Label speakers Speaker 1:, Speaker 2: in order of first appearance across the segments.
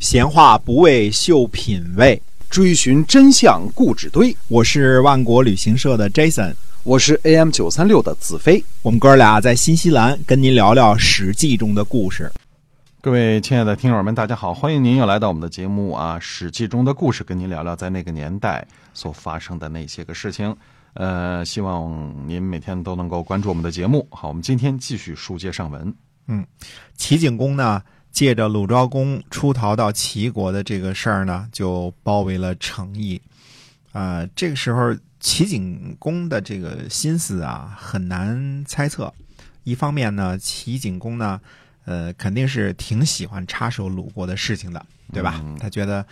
Speaker 1: 闲话不为秀品味，
Speaker 2: 追寻真相故纸堆。
Speaker 1: 我是万国旅行社的 Jason，
Speaker 2: 我是 AM 九三六的子飞。
Speaker 1: 我们哥俩在新西兰跟您聊聊《史记》中的故事。
Speaker 3: 各位亲爱的听友们，大家好，欢迎您又来到我们的节目啊，《史记》中的故事，跟您聊聊在那个年代所发生的那些个事情。呃，希望您每天都能够关注我们的节目。好，我们今天继续书接上文。
Speaker 1: 嗯，齐景公呢，借着鲁昭公出逃到齐国的这个事儿呢，就包围了成邑。啊，这个时候齐景公的这个心思啊，很难猜测。一方面呢，齐景公呢，呃，肯定是挺喜欢插手鲁国的事情的，对吧？他觉得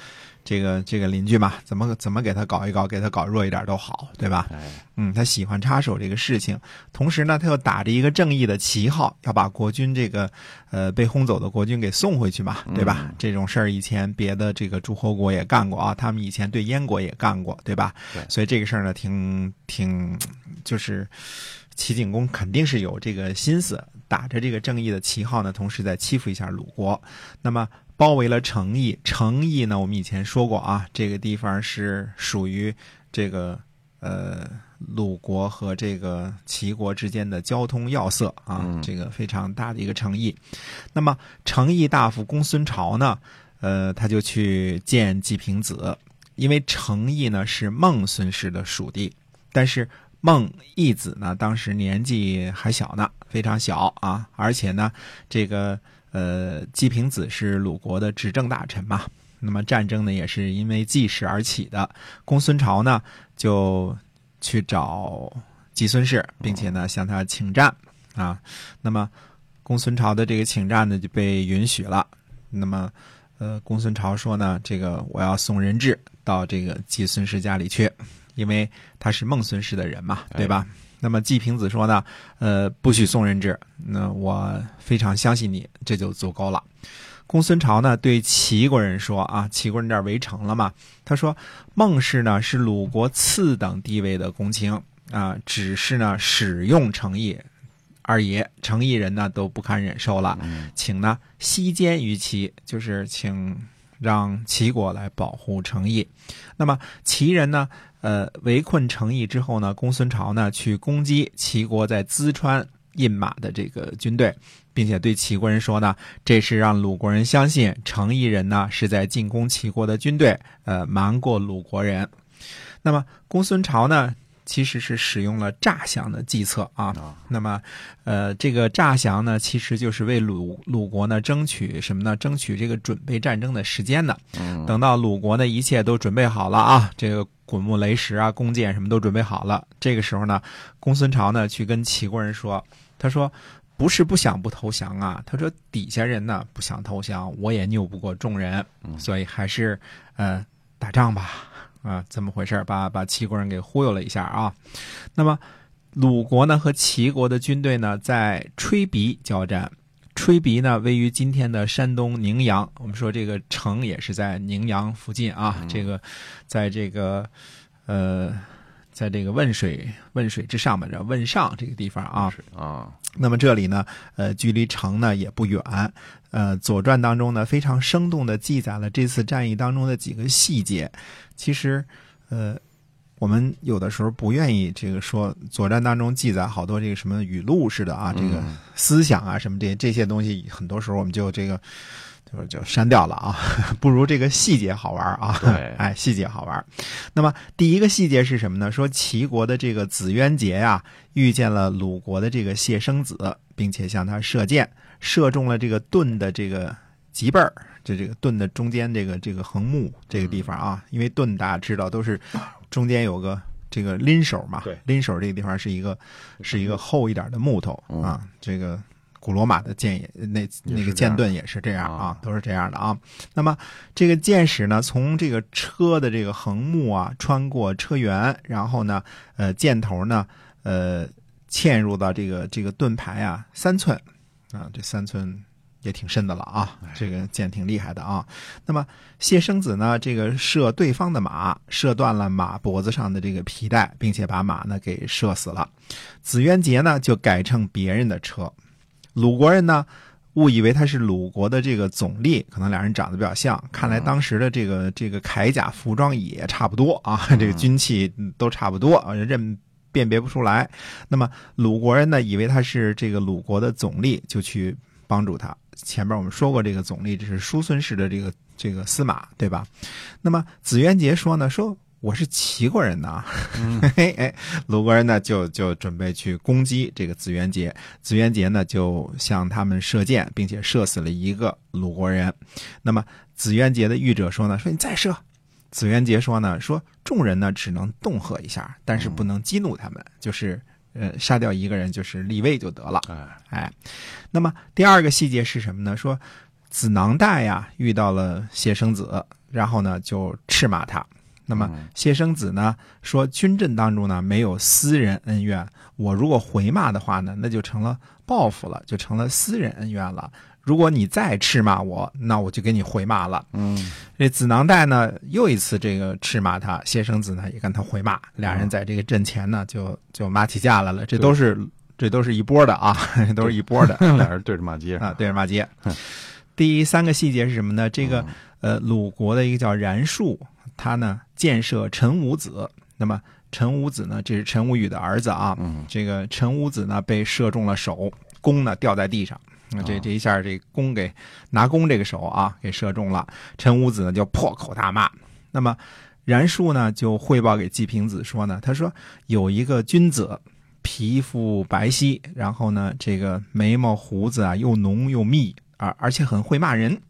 Speaker 1: 这个这个邻居嘛，怎么怎么给他搞一搞，给他搞弱一点都好，对吧？嗯，他喜欢插手这个事情，同时呢，他又打着一个正义的旗号，要把国军这个呃被轰走的国军给送回去嘛，对吧？这种事儿以前别的这个诸侯国也干过啊，他们以前对燕国也干过，对吧？
Speaker 3: 对
Speaker 1: 所以这个事儿呢，挺挺就是齐景公肯定是有这个心思，打着这个正义的旗号呢，同时在欺负一下鲁国。那么包围了成邑，成邑呢，我们以前说过啊，这个地方是属于这个呃鲁国和这个齐国之间的交通要塞啊，
Speaker 3: 嗯
Speaker 1: 这个非常大的一个城邑。那么成邑大夫公孙朝呢，呃，他就去见季平子，因为成邑呢是孟孙氏的属地，但是孟义子呢当时年纪还小呢，非常小啊，而且呢，这个呃季平子是鲁国的执政大臣嘛，那么战争呢也是因为季氏而起的，公孙朝呢就去找季孙氏，并且呢向他请战啊，那么公孙朝的这个请战呢就被允许了，那么。呃，公孙朝说呢，这个我要送人质到这个季孙氏家里去，因为他是孟孙氏的人嘛，对吧？那么季平子说呢，呃，不许送人质，那我非常相信你，这就足够了。公孙朝呢对齐国人说啊，齐国人这儿围城了嘛，他说孟氏呢是鲁国次等地位的公卿啊，只是呢使用诚意。二爷成邑人呢都不堪忍受了，请呢西监于齐，就是请让齐国来保护成邑。那么齐人呢，呃，围困成邑之后呢，公孙朝呢去攻击齐国在淄川印马的这个军队，并且对齐国人说呢，这是让鲁国人相信成邑人呢是在进攻齐国的军队，呃，瞒过鲁国人。那么公孙朝呢？其实是使用了诈降的计策啊。那么，呃，这个诈降呢，其实就是为鲁鲁国呢争取什么呢？争取这个准备战争的时间呢。等到鲁国呢一切都准备好了啊，这个滚木雷石啊、弓箭什么都准备好了，这个时候呢，公孙朝呢去跟齐国人说，他说。不是不想不投降啊，他说底下人呢不想投降，我也拗不过众人，所以还是呃打仗吧。啊，怎么回事？把把齐国人给忽悠了一下啊。那么，鲁国呢和齐国的军队呢在吹鼻交战。吹鼻呢位于今天的山东宁阳，我们说这个城也是在宁阳附近啊。这个，在这个呃，在这个汶水汶水之上吧，叫汶上这个地方啊。
Speaker 3: 啊，
Speaker 1: 那么这里呢，呃，距离城呢也不远。呃，《左传》当中呢，非常生动的记载了这次战役当中的几个细节。其实，呃，我们有的时候不愿意这个说，《左传》当中记载好多这个什么语录似的啊，这个思想啊什么这这些东西，很多时候我们就这个就是就删掉了啊，不如这个细节好玩啊。
Speaker 3: 对
Speaker 1: 哎，细节好玩。那么第一个细节是什么呢？说齐国的这个子渊杰呀、遇见了鲁国的这个谢生子，并且向他射箭，射中了这个盾的这个脊背儿，就这个盾的中间这个这个横木这个地方啊。因为盾大家知道都是中间有个这个拎手嘛，
Speaker 3: 对
Speaker 1: 拎手这个地方是一个是一个厚一点的木头
Speaker 3: 嗯
Speaker 1: 啊，这个。古罗马的剑也那那个剑盾也是这样啊
Speaker 3: 啊，
Speaker 1: 都是这样的啊。那么这个箭矢呢，从这个车的这个横木啊，穿过车辕，然后呢，呃，箭头呢，呃，嵌入到这个这个盾牌啊三寸啊，这三寸也挺深的了啊，这个箭挺厉害的啊。那么谢生子呢，这个射对方的马，射断了马脖子上的这个皮带，并且把马呢给射死了。子渊杰呢就改乘别人的车。鲁国人呢误以为他是鲁国的这个总吏，可能俩人长得比较像。看来当时的这个这个铠甲服装也差不多啊，这个军器都差不多啊，认辨别不出来。那么鲁国人呢，以为他是这个鲁国的总吏，就去帮助他。前面我们说过，这个总吏这是叔孙氏的这个这个司马，对吧？那么子渊杰说呢，说。我是齐国人呐，嘿哎，鲁国人呢就就准备去攻击这个子元杰，子元杰呢就向他们射箭，并且射死了一个鲁国人。那么子元杰的御者说呢，说你再射。子元杰说呢，说众人呢只能恫吓一下，但是不能激怒他们，就是呃杀掉一个人就是立位就得了。哎，那么第二个细节是什么呢？说子囊代呀遇到了谢生子，然后呢就斥骂他。那么谢生子呢说，军阵当中呢没有私人恩怨，我如果回骂的话呢，那就成了报复了，就成了私人恩怨了。如果你再斥骂我，那我就给你回骂了。
Speaker 3: 嗯，
Speaker 1: 这子囊袋呢又一次这个斥骂他，谢生子呢也跟他回骂，俩人在这个阵前呢就就骂起架来了。这都是这都是一波的啊，都是一波的，
Speaker 3: 俩人对着骂街
Speaker 1: 啊，对着骂街。第三个细节是什么呢？这个呃鲁国的一个叫冉树。他呢箭射陈武子，那么陈武子呢，这是陈武宇的儿子啊。
Speaker 3: 嗯，
Speaker 1: 这个陈武子呢被射中了手，弓呢掉在地上。那这这一下，这弓给拿弓这个手啊给射中了。陈武子呢就破口大骂。那么冉术呢就汇报给季平子说呢，他说有一个君子，皮肤白皙，然后呢这个眉毛胡子啊又浓又密，而而且很会骂人。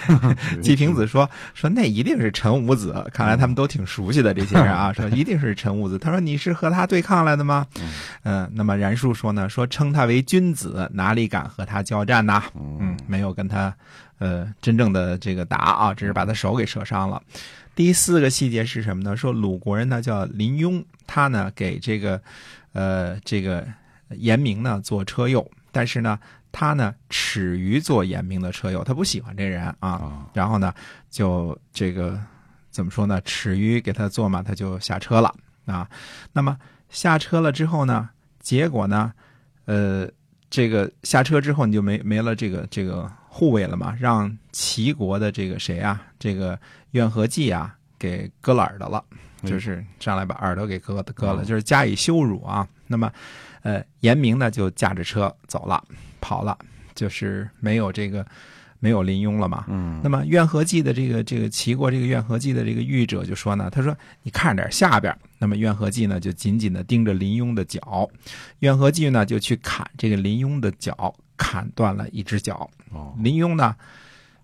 Speaker 1: 季平子说：“说那一定是陈武子，看来他们都挺熟悉的这些人啊。说一定是陈武子。他说你是和他对抗来的吗？嗯，那么冉树说呢，说称他为君子，哪里敢和他交战呢？嗯，没有跟他呃真正的这个打啊，只是把他手给射伤了。第四个细节是什么呢？说鲁国人呢叫林庸，他呢给这个呃这个严明呢做车右，但是呢。”他呢耻于做严明的车友，他不喜欢这人啊。然后呢，就这个怎么说呢？耻于给他做嘛，他就下车了啊。那么下车了之后呢，结果呢，呃，这个下车之后你就没没了这个这个护卫了嘛，让齐国的这个谁啊，这个怨和季啊给割了耳朵了，就是上来把耳朵给割割了，就是加以羞辱啊。那么，呃，严明呢就驾着车走了。跑了，就是没有这个，没有林庸了嘛。
Speaker 3: 嗯。
Speaker 1: 那么怨和记的这个这个齐国这个怨和记的这个御者就说呢，他说你看着点下边。那么怨和记呢就紧紧的盯着林庸的脚，怨和记呢就去砍这个林庸的脚，砍断了一只脚。
Speaker 3: 哦。
Speaker 1: 林庸呢，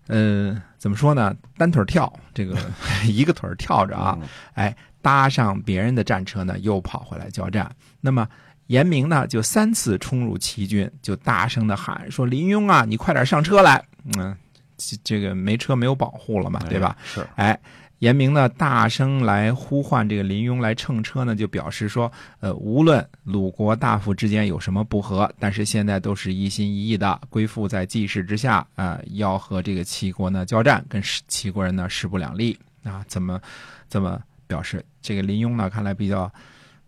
Speaker 1: 呃，怎么说呢？单腿跳，这个 一个腿跳着啊，哎，搭上别人的战车呢，又跑回来交战。那么。严明呢，就三次冲入齐军，就大声的喊说：“林庸啊，你快点上车来！”嗯，这个没车没有保护了嘛，对吧？
Speaker 3: 是。
Speaker 1: 哎，严明呢，大声来呼唤这个林庸来乘车呢，就表示说：“呃，无论鲁国大夫之间有什么不和，但是现在都是一心一意的归附在季氏之下啊，要和这个齐国呢交战，跟齐国人呢势不两立啊。”怎么怎么表示？这个林庸呢，看来比较，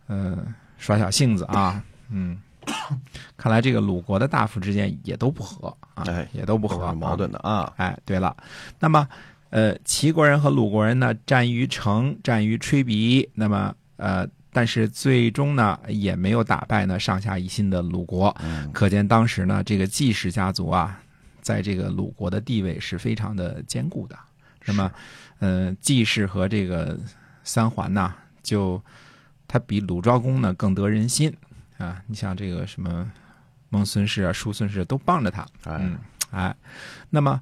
Speaker 1: 呃。耍小性子啊，嗯，看来这个鲁国的大夫之间也都不和啊，也都不和，
Speaker 3: 矛盾的啊。
Speaker 1: 哎，对了，那么呃，齐国人和鲁国人呢，战于城，战于吹鼻，那么呃，但是最终呢，也没有打败呢上下一心的鲁国。可见当时呢，这个季氏家族啊，在这个鲁国的地位是非常的坚固的。那么，呃，季氏和这个三桓呢，就。他比鲁昭公呢更得人心啊！你像这个什么孟孙氏啊、叔孙氏都帮着他，嗯，哎，那么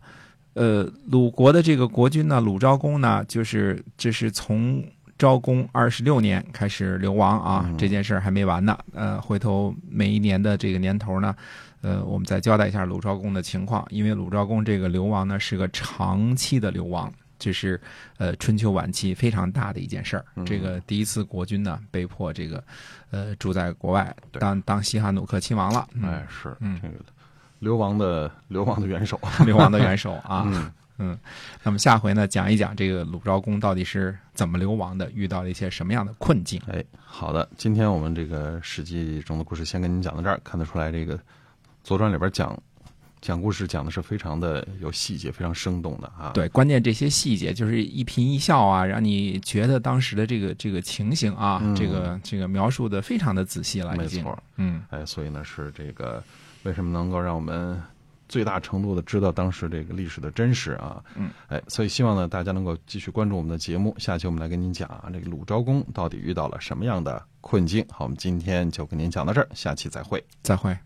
Speaker 1: 呃，鲁国的这个国君呢，鲁昭公呢，就是这是从昭公二十六年开始流亡啊，这件事还没完呢。呃，回头每一年的这个年头呢，呃，我们再交代一下鲁昭公的情况，因为鲁昭公这个流亡呢是个长期的流亡。这是呃春秋晚期非常大的一件事儿。这个第一次国君呢被迫这个呃住在国外当当西汉努克亲王了。
Speaker 3: 哎，是这个流亡的 流亡的元首，
Speaker 1: 流亡的元首啊。嗯，那么下回呢讲一讲这个鲁昭公到底是怎么流亡的，遇到了一些什么样的困境。
Speaker 3: 哎，好的，今天我们这个史记中的故事先跟您讲到这儿。看得出来，这个《左传》里边讲讲故事讲的是非常的有细节，非常生动的啊。，
Speaker 1: 对，关键这些细节就是一颦一笑啊，让你觉得当时的这个这个情形啊，
Speaker 3: 嗯
Speaker 1: 这个这个描述的非常的仔细了，
Speaker 3: 没错。
Speaker 1: 嗯，
Speaker 3: 哎，所以呢是这个为什么能够让我们最大程度的知道当时这个历史的真实啊？
Speaker 1: 嗯，
Speaker 3: 哎，所以希望呢大家能够继续关注我们的节目，下期我们来跟您讲啊，这个鲁昭公到底遇到了什么样的困境。好，我们今天就跟您讲到这儿，下期再会。
Speaker 1: 再会。